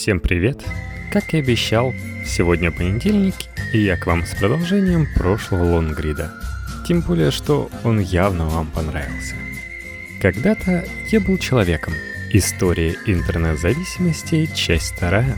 Всем привет! Как и обещал, сегодня понедельник, и я к вам с продолжением прошлого лонгрида. Тем более, что он явно вам понравился. Когда-то я был человеком. История интернет-зависимости, часть вторая.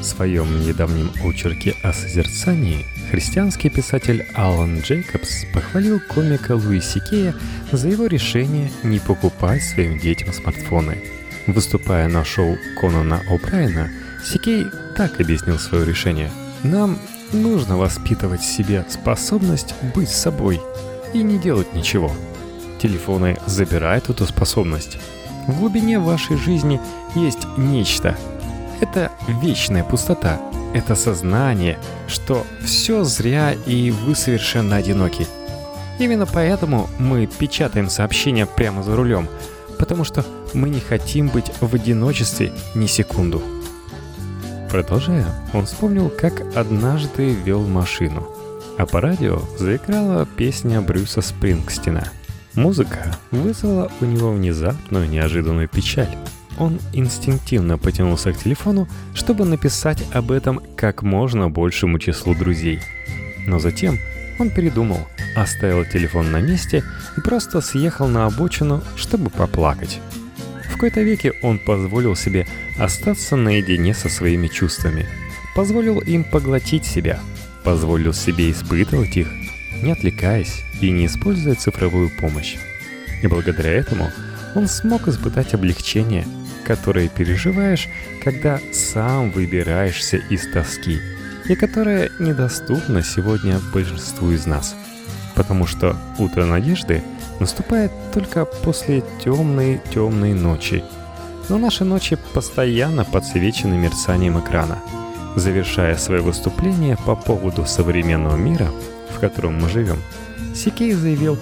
В своем недавнем очерке о созерцании христианский писатель Алан Джейкобс похвалил комика Луи Сикея за его решение не покупать своим детям смартфоны – Выступая на шоу Конана О'Брайена, Сикей так объяснил свое решение. «Нам нужно воспитывать в себе способность быть собой и не делать ничего. Телефоны забирают эту способность. В глубине вашей жизни есть нечто. Это вечная пустота. Это сознание, что все зря и вы совершенно одиноки. Именно поэтому мы печатаем сообщения прямо за рулем – потому что мы не хотим быть в одиночестве ни секунду. Продолжая, он вспомнил, как однажды вел машину, а по радио заиграла песня Брюса Спрингстина. Музыка вызвала у него внезапную неожиданную печаль. Он инстинктивно потянулся к телефону, чтобы написать об этом как можно большему числу друзей. Но затем он передумал, оставил телефон на месте и просто съехал на обочину, чтобы поплакать. В какой-то веке он позволил себе остаться наедине со своими чувствами. Позволил им поглотить себя. Позволил себе испытывать их, не отвлекаясь и не используя цифровую помощь. И благодаря этому он смог испытать облегчение, которое переживаешь, когда сам выбираешься из тоски – и которая недоступна сегодня большинству из нас. Потому что утро надежды наступает только после темной-темной ночи. Но наши ночи постоянно подсвечены мерцанием экрана. Завершая свое выступление по поводу современного мира, в котором мы живем, Сикей заявил,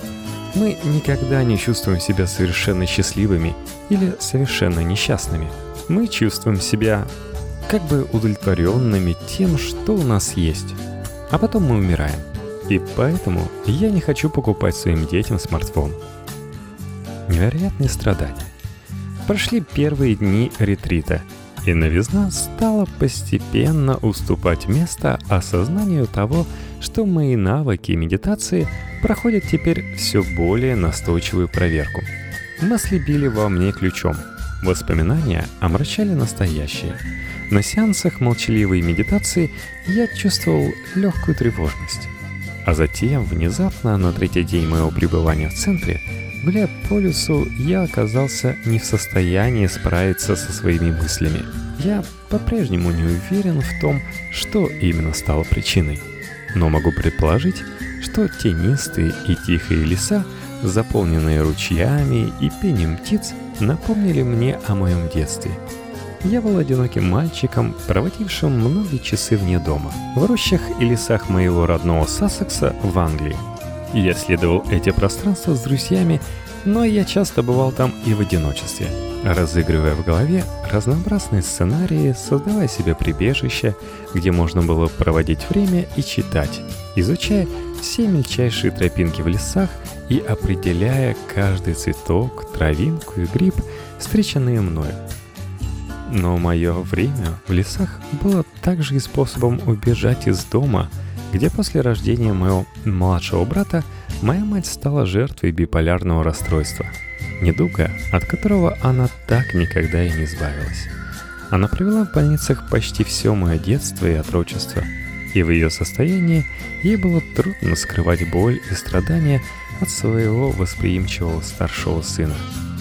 мы никогда не чувствуем себя совершенно счастливыми или совершенно несчастными. Мы чувствуем себя как бы удовлетворенными тем, что у нас есть. А потом мы умираем. И поэтому я не хочу покупать своим детям смартфон. Невероятные страдания. Прошли первые дни ретрита, и новизна стала постепенно уступать место осознанию того, что мои навыки медитации проходят теперь все более настойчивую проверку. Мысли били во мне ключом. Воспоминания омрачали настоящее – на сеансах молчаливой медитации я чувствовал легкую тревожность. А затем, внезапно, на третий день моего пребывания в центре, гуляя по лесу, я оказался не в состоянии справиться со своими мыслями. Я по-прежнему не уверен в том, что именно стало причиной. Но могу предположить, что тенистые и тихие леса, заполненные ручьями и пением птиц, напомнили мне о моем детстве – я был одиноким мальчиком, проводившим многие часы вне дома, в рощах и лесах моего родного Сассекса в Англии. Я исследовал эти пространства с друзьями, но я часто бывал там и в одиночестве, разыгрывая в голове разнообразные сценарии, создавая себе прибежище, где можно было проводить время и читать, изучая все мельчайшие тропинки в лесах и определяя каждый цветок, травинку и гриб, встреченные мною. Но мое время в лесах было также и способом убежать из дома, где после рождения моего младшего брата моя мать стала жертвой биполярного расстройства. Недуга, от которого она так никогда и не избавилась. Она провела в больницах почти все мое детство и отрочество, и в ее состоянии ей было трудно скрывать боль и страдания от своего восприимчивого старшего сына –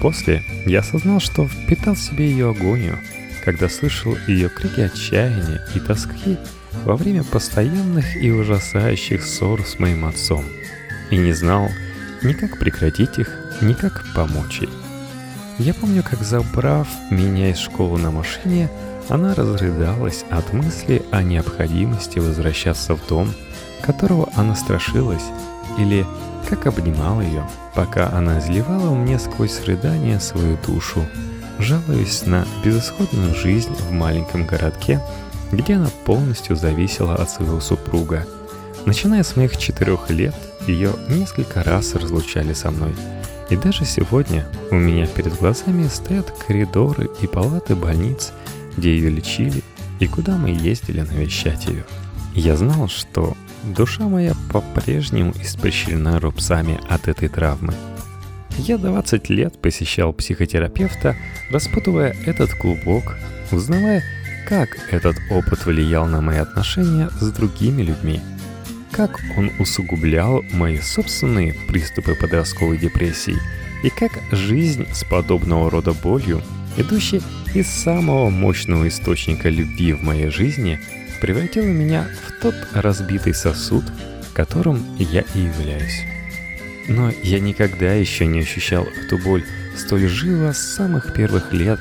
После я осознал, что впитал себе ее агонию, когда слышал ее крики отчаяния и тоски во время постоянных и ужасающих ссор с моим отцом. И не знал ни как прекратить их, ни как помочь ей. Я помню, как забрав меня из школы на машине, она разрыдалась от мысли о необходимости возвращаться в дом, которого она страшилась, или как обнимал ее, пока она изливала мне сквозь рыдания свою душу, жалуясь на безысходную жизнь в маленьком городке, где она полностью зависела от своего супруга. Начиная с моих четырех лет, ее несколько раз разлучали со мной. И даже сегодня у меня перед глазами стоят коридоры и палаты больниц, где ее лечили и куда мы ездили навещать ее. Я знал, что душа моя по-прежнему испещрена рубцами от этой травмы. Я 20 лет посещал психотерапевта, распутывая этот клубок, узнавая, как этот опыт влиял на мои отношения с другими людьми, как он усугублял мои собственные приступы подростковой депрессии и как жизнь с подобного рода болью, идущей из самого мощного источника любви в моей жизни, превратила меня в тот разбитый сосуд, которым я и являюсь. Но я никогда еще не ощущал эту боль столь живо с самых первых лет,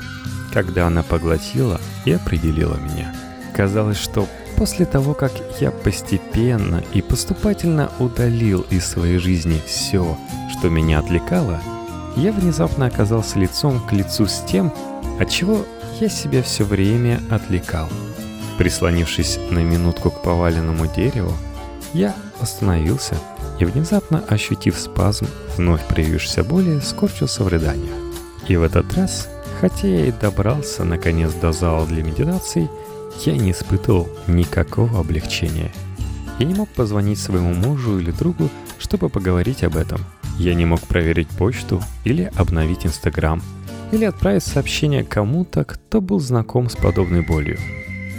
когда она поглотила и определила меня. Казалось, что после того, как я постепенно и поступательно удалил из своей жизни все, что меня отвлекало, я внезапно оказался лицом к лицу с тем, от чего я себя все время отвлекал. Прислонившись на минутку к поваленному дереву, я остановился и, внезапно ощутив спазм вновь проявившейся боли, скорчился в рыданиях. И в этот раз, хотя я и добрался наконец до зала для медитации, я не испытывал никакого облегчения. Я не мог позвонить своему мужу или другу, чтобы поговорить об этом. Я не мог проверить почту или обновить Инстаграм, или отправить сообщение кому-то, кто был знаком с подобной болью.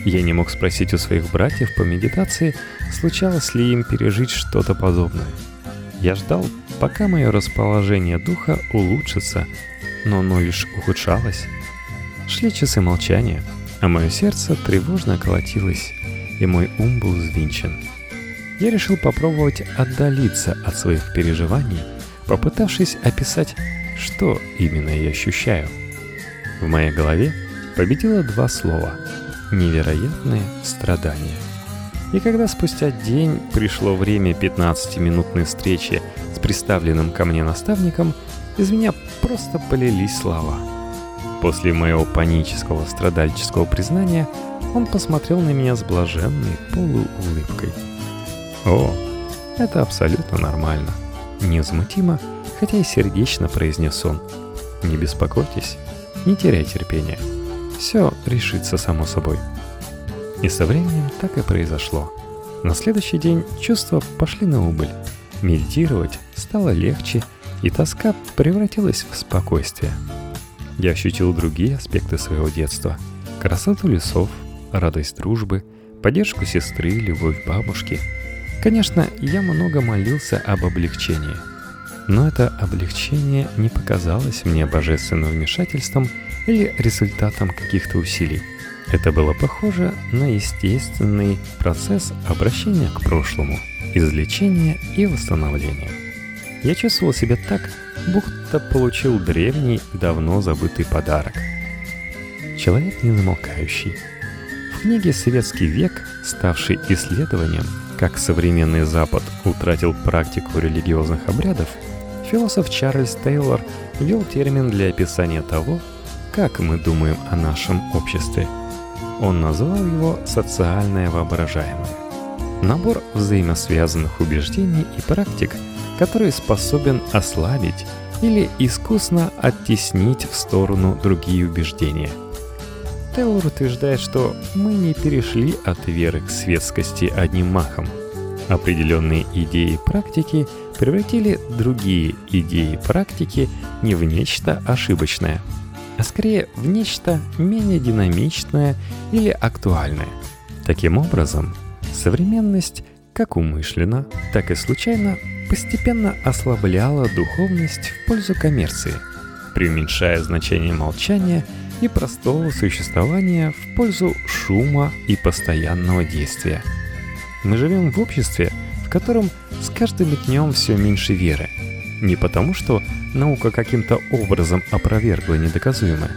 Я не мог спросить у своих братьев по медитации, случалось ли им пережить что-то подобное. Я ждал, пока мое расположение духа улучшится, но оно лишь ухудшалось. Шли часы молчания, а мое сердце тревожно колотилось, и мой ум был взвинчен. Я решил попробовать отдалиться от своих переживаний, попытавшись описать, что именно я ощущаю. В моей голове победило два слова — невероятные страдания. И когда спустя день пришло время 15-минутной встречи с представленным ко мне наставником, из меня просто полились слова. После моего панического страдальческого признания он посмотрел на меня с блаженной полуулыбкой. «О, это абсолютно нормально», — невозмутимо, хотя и сердечно произнес он. «Не беспокойтесь, не теряй терпения» все решится само собой. И со временем так и произошло. На следующий день чувства пошли на убыль. Медитировать стало легче, и тоска превратилась в спокойствие. Я ощутил другие аспекты своего детства. Красоту лесов, радость дружбы, поддержку сестры, любовь бабушки. Конечно, я много молился об облегчении. Но это облегчение не показалось мне божественным вмешательством – или результатом каких-то усилий. Это было похоже на естественный процесс обращения к прошлому, излечения и восстановления. Я чувствовал себя так, будто получил древний, давно забытый подарок. Человек незамолкающий. В книге «Советский век», ставший исследованием, как современный Запад утратил практику религиозных обрядов, философ Чарльз Тейлор ввел термин для описания того, как мы думаем о нашем обществе. Он назвал его «социальное воображаемое». Набор взаимосвязанных убеждений и практик, который способен ослабить или искусно оттеснить в сторону другие убеждения. Тейлор утверждает, что мы не перешли от веры к светскости одним махом. Определенные идеи и практики превратили другие идеи и практики не в нечто ошибочное – а скорее в нечто менее динамичное или актуальное. Таким образом, современность как умышленно, так и случайно постепенно ослабляла духовность в пользу коммерции, преуменьшая значение молчания и простого существования в пользу шума и постоянного действия. Мы живем в обществе, в котором с каждым днем все меньше веры – не потому, что наука каким-то образом опровергла недоказуемое,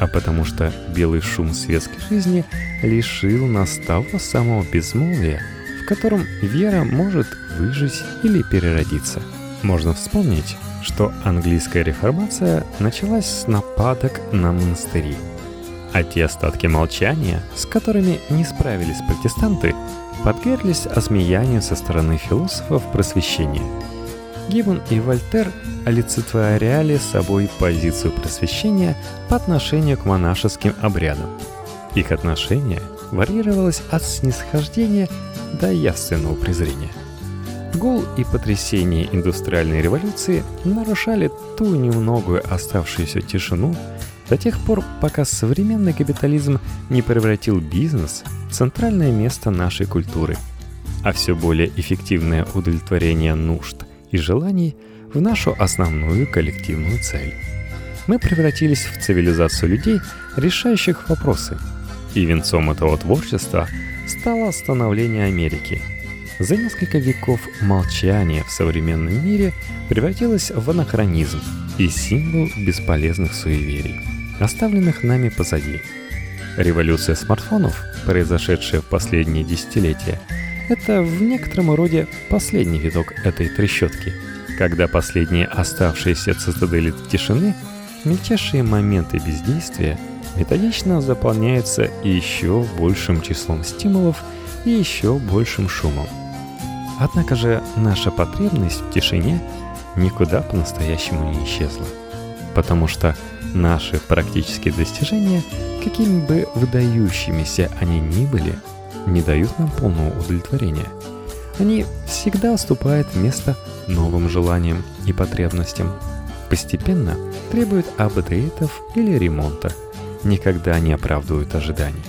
а потому что белый шум светской жизни лишил нас того самого безмолвия, в котором вера может выжить или переродиться. Можно вспомнить, что английская реформация началась с нападок на монастыри. А те остатки молчания, с которыми не справились протестанты, подверглись осмеянию со стороны философов просвещения – Гиббон и Вольтер олицетворяли собой позицию просвещения по отношению к монашеским обрядам. Их отношение варьировалось от снисхождения до явственного презрения. Гул и потрясение индустриальной революции нарушали ту немногую оставшуюся тишину до тех пор, пока современный капитализм не превратил бизнес в центральное место нашей культуры, а все более эффективное удовлетворение нужд и желаний в нашу основную коллективную цель. Мы превратились в цивилизацию людей, решающих вопросы. И венцом этого творчества стало становление Америки. За несколько веков молчание в современном мире превратилось в анахронизм и символ бесполезных суеверий, оставленных нами позади. Революция смартфонов, произошедшая в последние десятилетия, это в некотором роде последний виток этой трещотки – когда последние оставшиеся цитадели тишины, мельчайшие моменты бездействия методично заполняются еще большим числом стимулов и еще большим шумом. Однако же наша потребность в тишине никуда по-настоящему не исчезла. Потому что наши практические достижения, какими бы выдающимися они ни были, не дают нам полного удовлетворения. Они всегда уступают место новым желаниям и потребностям. Постепенно требуют апдейтов или ремонта, никогда не оправдывают ожиданий.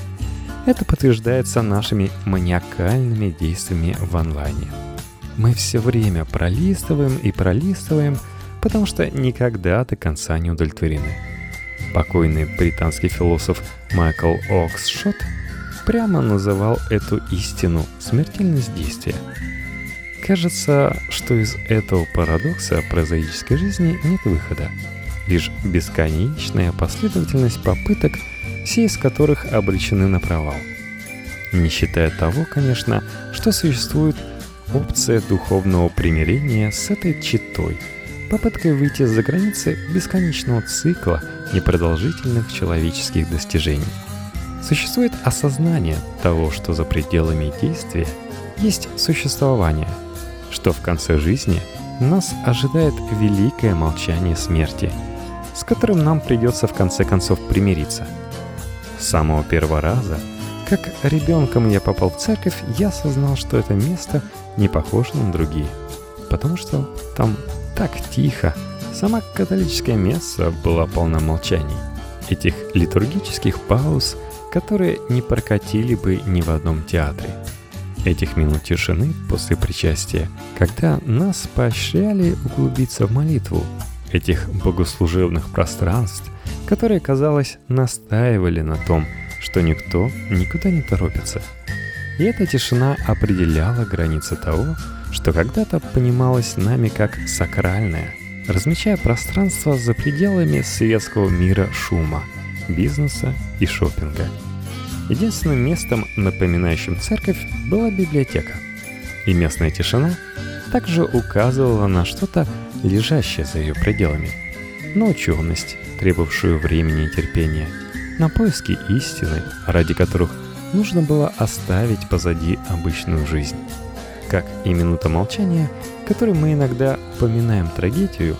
Это подтверждается нашими маниакальными действиями в онлайне. Мы все время пролистываем и пролистываем, потому что никогда до конца не удовлетворены. Покойный британский философ Майкл Оксшот прямо называл эту истину смертельность действия – Кажется, что из этого парадокса прозаической жизни нет выхода. Лишь бесконечная последовательность попыток, все из которых обречены на провал. Не считая того, конечно, что существует опция духовного примирения с этой читой, попыткой выйти за границы бесконечного цикла непродолжительных человеческих достижений. Существует осознание того, что за пределами действия есть существование – что в конце жизни нас ожидает великое молчание смерти, с которым нам придется в конце концов примириться. С самого первого раза, как ребенком я попал в церковь, я осознал, что это место не похоже на другие, потому что там так тихо. Сама католическая месса была полна молчаний, этих литургических пауз, которые не прокатили бы ни в одном театре – этих минут тишины после причастия, когда нас поощряли углубиться в молитву, этих богослужебных пространств, которые, казалось, настаивали на том, что никто никуда не торопится. И эта тишина определяла границы того, что когда-то понималось нами как сакральное, размечая пространство за пределами светского мира шума, бизнеса и шопинга – Единственным местом, напоминающим церковь, была библиотека. И местная тишина также указывала на что-то, лежащее за ее пределами. На ученость, требовавшую времени и терпения, на поиски истины, ради которых нужно было оставить позади обычную жизнь. Как и минута молчания, которой мы иногда поминаем трагедию,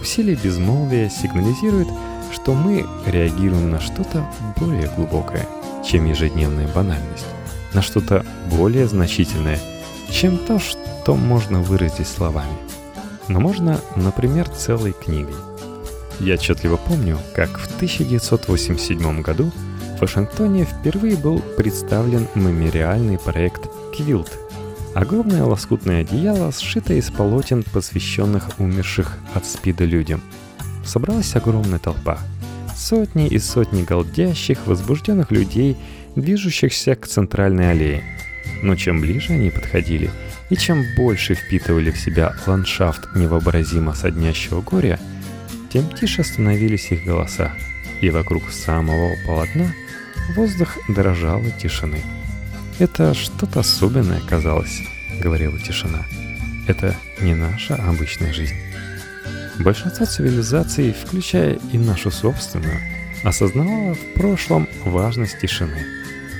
усилие безмолвия сигнализирует, что мы реагируем на что-то более глубокое – чем ежедневная банальность, на что-то более значительное, чем то, что можно выразить словами. Но можно, например, целой книгой. Я отчетливо помню, как в 1987 году в Вашингтоне впервые был представлен мемориальный проект «Квилт» — огромное лоскутное одеяло, сшитое из полотен, посвященных умерших от СПИДа людям. Собралась огромная толпа — Сотни и сотни голдящих, возбужденных людей, движущихся к центральной аллее. Но чем ближе они подходили, и чем больше впитывали в себя ландшафт невообразимо соднящего горя, тем тише становились их голоса, и вокруг самого полотна воздух дрожал от тишины. «Это что-то особенное казалось», — говорила тишина. «Это не наша обычная жизнь». Большинство цивилизаций, включая и нашу собственную, осознавало в прошлом важность тишины.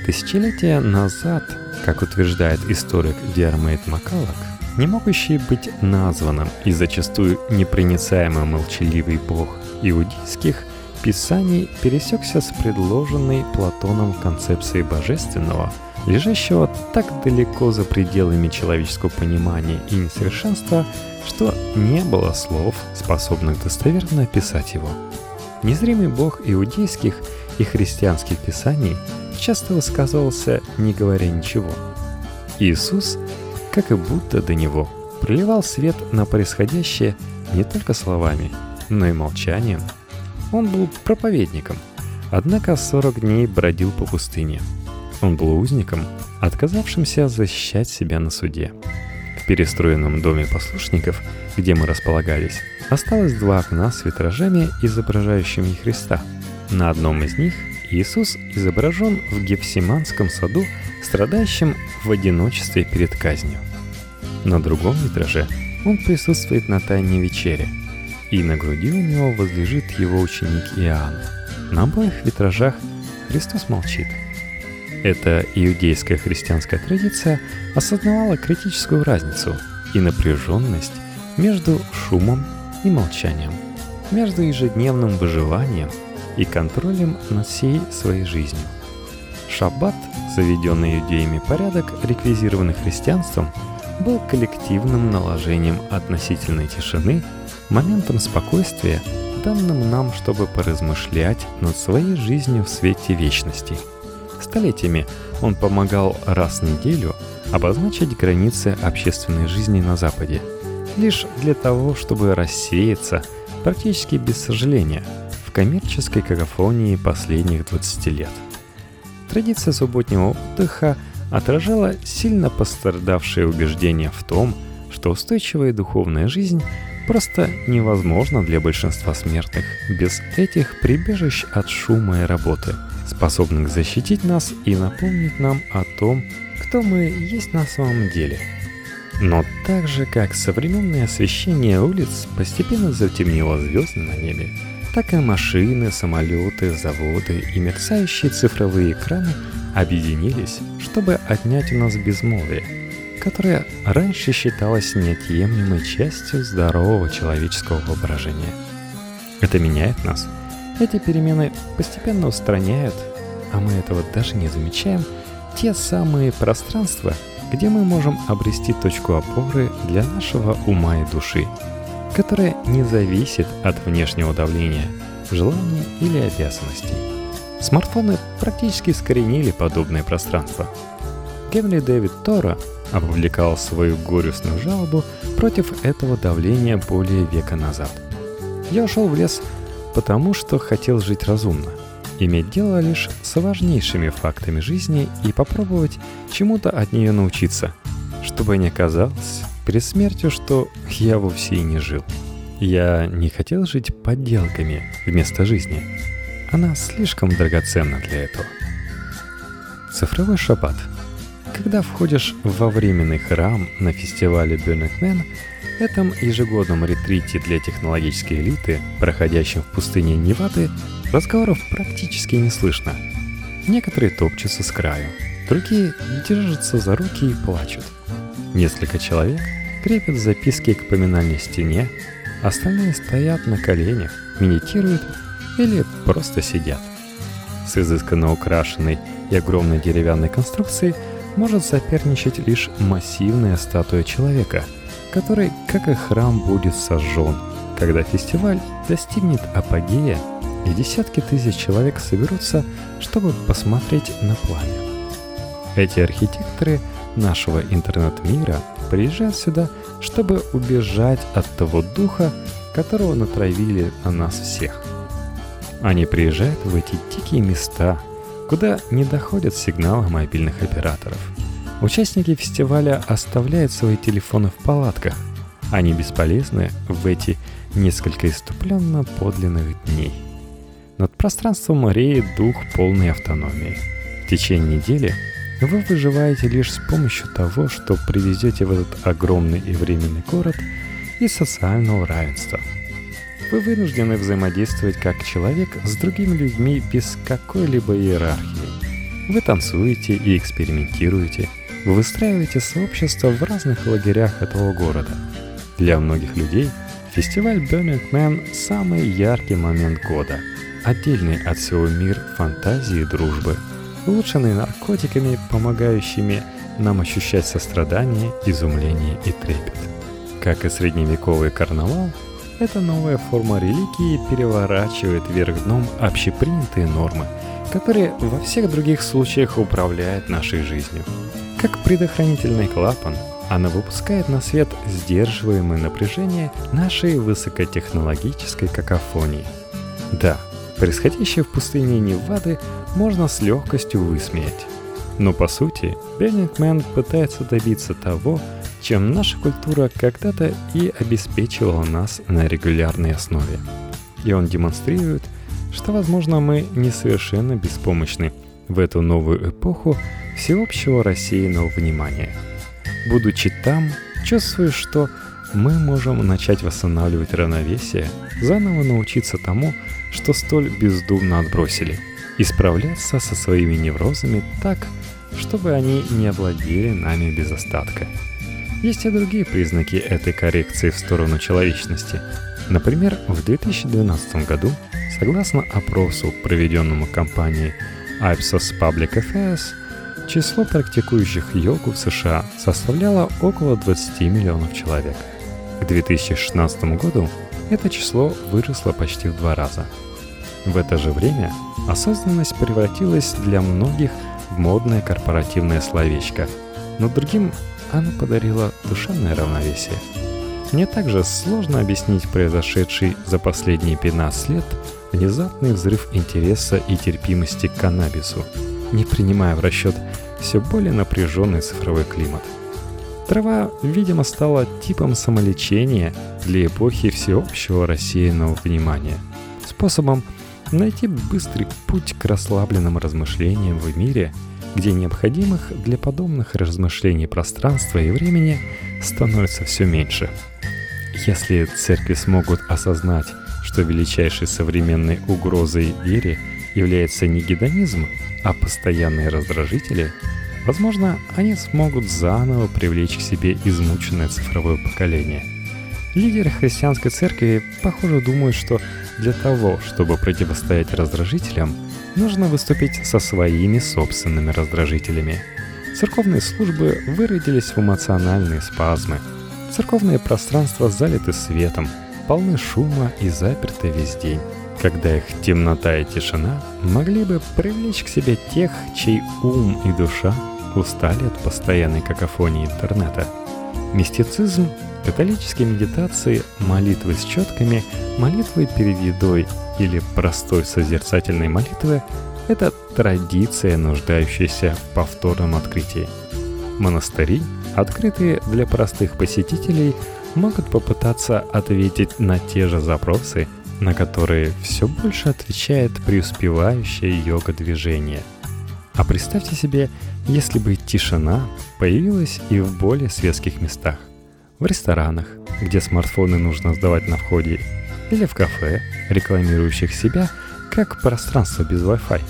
Тысячелетия назад, как утверждает историк Диармейт Макалок, не могущий быть названным и зачастую непроницаемо молчаливый бог иудейских Писаний пересекся с предложенной Платоном концепцией божественного, лежащего так далеко за пределами человеческого понимания и несовершенства, что не было слов, способных достоверно описать его. Незримый бог иудейских и христианских писаний часто высказывался, не говоря ничего. Иисус, как и будто до него, проливал свет на происходящее не только словами, но и молчанием. Он был проповедником, однако 40 дней бродил по пустыне. Он был узником, отказавшимся защищать себя на суде. В перестроенном доме послушников, где мы располагались, осталось два окна с витражами, изображающими Христа. На одном из них Иисус изображен в Гефсиманском саду, страдающим в одиночестве перед казнью. На другом витраже он присутствует на Тайной вечере, и на груди у него возлежит его ученик Иоанн. На обоих витражах Христос молчит. Эта иудейская христианская традиция осознавала критическую разницу и напряженность между шумом и молчанием, между ежедневным выживанием и контролем над всей своей жизнью. Шаббат, заведенный иудеями порядок, реквизированный христианством, был коллективным наложением относительной тишины, моментом спокойствия, данным нам, чтобы поразмышлять над своей жизнью в свете вечности. Столетиями он помогал раз в неделю обозначить границы общественной жизни на Западе, лишь для того, чтобы рассеяться, практически без сожаления, в коммерческой какофонии последних 20 лет. Традиция субботнего отдыха отражала сильно пострадавшее убеждение в том, что устойчивая духовная жизнь просто невозможна для большинства смертных без этих прибежищ от шума и работы, способных защитить нас и напомнить нам о том, кто мы есть на самом деле. Но так же, как современное освещение улиц постепенно затемнило звезды на небе, так и машины, самолеты, заводы и мерцающие цифровые экраны объединились, чтобы отнять у нас безмолвие, которое раньше считалось неотъемлемой частью здорового человеческого воображения. Это меняет нас. Эти перемены постепенно устраняют, а мы этого даже не замечаем, те самые пространства, где мы можем обрести точку опоры для нашего ума и души – которая не зависит от внешнего давления, желаний или обязанностей. Смартфоны практически искоренили подобное пространство. Генри Дэвид Тора опубликовал свою горестную жалобу против этого давления более века назад. Я ушел в лес, потому что хотел жить разумно, иметь дело лишь с важнейшими фактами жизни и попробовать чему-то от нее научиться, чтобы не казалось, перед смертью, что я вовсе и не жил. Я не хотел жить подделками вместо жизни. Она слишком драгоценна для этого. Цифровой шаббат. Когда входишь во временный храм на фестивале Burning Man, этом ежегодном ретрите для технологической элиты, проходящем в пустыне Невады, разговоров практически не слышно. Некоторые топчутся с краю, другие держатся за руки и плачут. Несколько человек крепят записки к поминальной стене, остальные стоят на коленях, медитируют или просто сидят. С изысканно украшенной и огромной деревянной конструкцией может соперничать лишь массивная статуя человека, который, как и храм, будет сожжен, когда фестиваль достигнет апогея и десятки тысяч человек соберутся, чтобы посмотреть на пламя. Эти архитекторы нашего интернет-мира приезжают сюда, чтобы убежать от того духа, которого натравили на нас всех. Они приезжают в эти дикие места, куда не доходят сигналы мобильных операторов. Участники фестиваля оставляют свои телефоны в палатках. Они бесполезны в эти несколько иступленно подлинных дней. Над пространством реет дух полной автономии. В течение недели вы выживаете лишь с помощью того, что привезете в этот огромный и временный город и социального равенства. Вы вынуждены взаимодействовать как человек с другими людьми без какой-либо иерархии. Вы танцуете и экспериментируете, вы выстраиваете сообщество в разных лагерях этого города. Для многих людей фестиваль Burning Man – самый яркий момент года. отдельный от всего мир фантазии и дружбы, улучшенный наркотиками, помогающими нам ощущать сострадание, изумление и трепет. Как и средневековый карнавал, эта новая форма религии переворачивает вверх дном общепринятые нормы, которые во всех других случаях управляют нашей жизнью. Как предохранительный клапан, она выпускает на свет сдерживаемое напряжение нашей высокотехнологической какофонии. Да, происходящее в пустыне Невады можно с легкостью высмеять. Но по сути, Беннингмен пытается добиться того, чем наша культура когда-то и обеспечивала нас на регулярной основе. И он демонстрирует, что, возможно, мы не совершенно беспомощны в эту новую эпоху всеобщего рассеянного внимания. Будучи там, чувствую, что мы можем начать восстанавливать равновесие, заново научиться тому, что столь бездумно отбросили, и справляться со своими неврозами так, чтобы они не овладели нами без остатка. Есть и другие признаки этой коррекции в сторону человечности. Например, в 2012 году, согласно опросу, проведенному компанией Ipsos Public Affairs, число практикующих йогу в США составляло около 20 миллионов человек. К 2016 году это число выросло почти в два раза. В это же время осознанность превратилась для многих в модное корпоративное словечко, но другим она подарила душевное равновесие. Мне также сложно объяснить произошедший за последние 15 лет внезапный взрыв интереса и терпимости к каннабису, не принимая в расчет все более напряженный цифровой климат. Трава, видимо, стала типом самолечения для эпохи всеобщего рассеянного внимания, способом найти быстрый путь к расслабленным размышлениям в мире – где необходимых для подобных размышлений пространства и времени становится все меньше. Если церкви смогут осознать, что величайшей современной угрозой вере является не гедонизм, а постоянные раздражители, возможно, они смогут заново привлечь к себе измученное цифровое поколение. Лидеры христианской церкви, похоже, думают, что для того, чтобы противостоять раздражителям – нужно выступить со своими собственными раздражителями. Церковные службы выродились в эмоциональные спазмы. Церковные пространства залиты светом, полны шума и заперты весь день. Когда их темнота и тишина могли бы привлечь к себе тех, чей ум и душа устали от постоянной какофонии интернета. Мистицизм, католические медитации, молитвы с четками, молитвы перед едой или простой созерцательной молитвы – это традиция, нуждающаяся в повторном открытии. Монастыри, открытые для простых посетителей, могут попытаться ответить на те же запросы, на которые все больше отвечает преуспевающее йога-движение. А представьте себе, если бы тишина появилась и в более светских местах. В ресторанах, где смартфоны нужно сдавать на входе или в кафе, рекламирующих себя как пространство без Wi-Fi.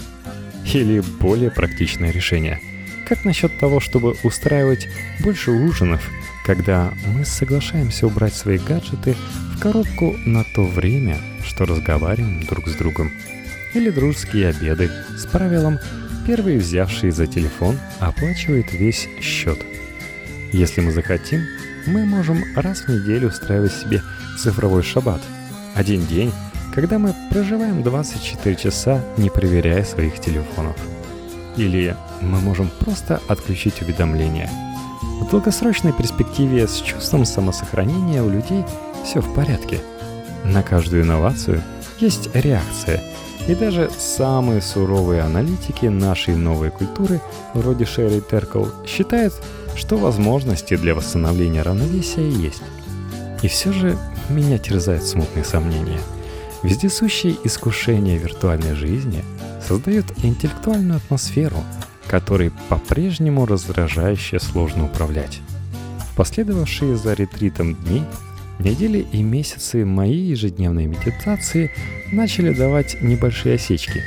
Или более практичное решение. Как насчет того, чтобы устраивать больше ужинов, когда мы соглашаемся убрать свои гаджеты коробку на то время, что разговариваем друг с другом. Или дружеские обеды с правилом «первый взявший за телефон оплачивает весь счет». Если мы захотим, мы можем раз в неделю устраивать себе цифровой шаббат – один день, когда мы проживаем 24 часа, не проверяя своих телефонов. Или мы можем просто отключить уведомления. В долгосрочной перспективе с чувством самосохранения у людей все в порядке. На каждую инновацию есть реакция, и даже самые суровые аналитики нашей новой культуры, вроде Шерри Теркл, считают, что возможности для восстановления равновесия есть. И все же меня терзают смутные сомнения. Вездесущие искушения виртуальной жизни создают интеллектуальную атмосферу, которой по-прежнему раздражающе сложно управлять. В последовавшие за ретритом дни, недели и месяцы моей ежедневной медитации начали давать небольшие осечки.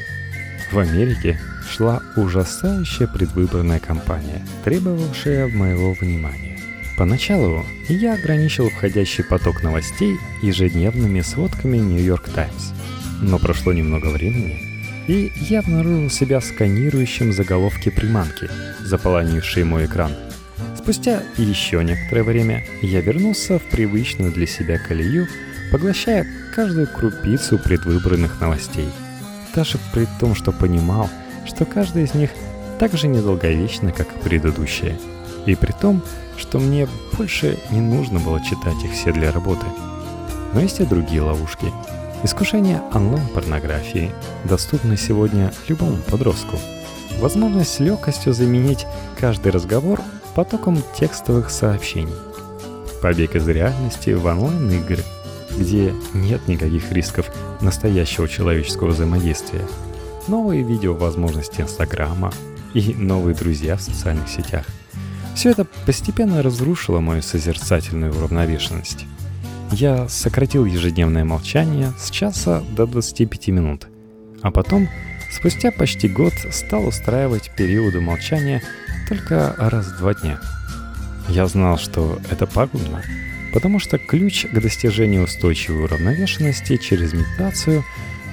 В Америке шла ужасающая предвыборная кампания, требовавшая моего внимания. Поначалу я ограничил входящий поток новостей ежедневными сводками York Times. Но прошло немного времени, и я обнаружил себя сканирующим заголовки приманки, заполонившие мой экран. Спустя еще некоторое время я вернулся в привычную для себя колею, поглощая каждую крупицу предвыборных новостей. Даже при том, что понимал, что каждая из них так же недолговечна, как и предыдущая. И при том, что мне больше не нужно было читать их все для работы. Но есть и другие ловушки. Искушение онлайн-порнографии доступно сегодня любому подростку. Возможность легкостью заменить каждый разговор потоком текстовых сообщений. Побег из реальности в онлайн-игры, где нет никаких рисков настоящего человеческого взаимодействия. Новые видео возможности Инстаграма и новые друзья в социальных сетях – все это постепенно разрушило мою созерцательную уравновешенность. Я сократил ежедневное молчание с часа до 25 минут, а потом, спустя почти год, стал устраивать периоды молчания только раз в два дня. Я знал, что это пагубно, потому что ключ к достижению устойчивой уравновешенности через медитацию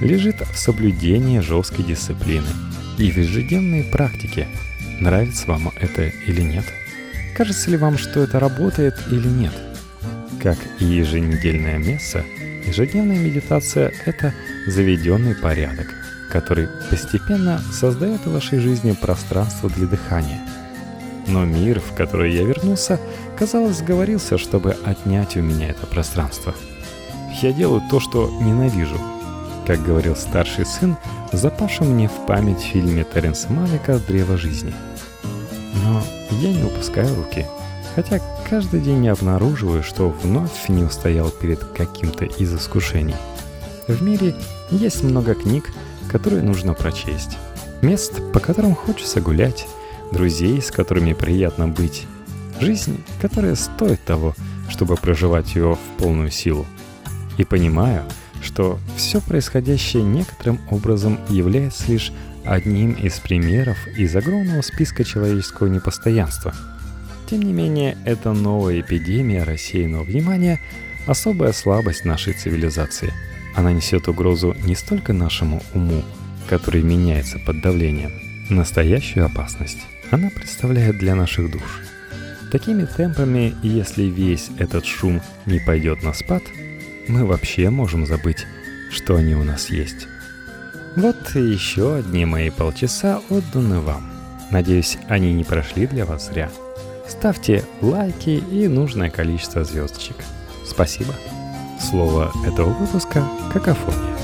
лежит в соблюдении жесткой дисциплины и в ежедневной практике, нравится вам это или нет – Кажется ли вам, что это работает или нет? Как и еженедельное место, ежедневная медитация — это заведенный порядок, который постепенно создает в вашей жизни пространство для дыхания. Но мир, в который я вернулся, казалось, сговорился, чтобы отнять у меня это пространство. Я делаю то, что ненавижу. Как говорил старший сын, запавший мне в память в фильме Теренса Малика «Древо жизни». Но я не упускаю руки. Хотя каждый день я обнаруживаю, что вновь не устоял перед каким-то из искушений. В мире есть много книг, которые нужно прочесть. Мест, по которым хочется гулять, друзей, с которыми приятно быть. Жизнь, которая стоит того, чтобы проживать ее в полную силу. И понимаю, что все происходящее некоторым образом является лишь одним из примеров из огромного списка человеческого непостоянства. Тем не менее, эта новая эпидемия рассеянного внимания – особая слабость нашей цивилизации. Она несет угрозу не столько нашему уму, который меняется под давлением, настоящую опасность она представляет для наших душ. Такими темпами, если весь этот шум не пойдет на спад, мы вообще можем забыть, что они у нас есть. Вот еще одни мои полчаса отданы вам. Надеюсь, они не прошли для вас зря. Ставьте лайки и нужное количество звездочек. Спасибо. Слово этого выпуска – какофония.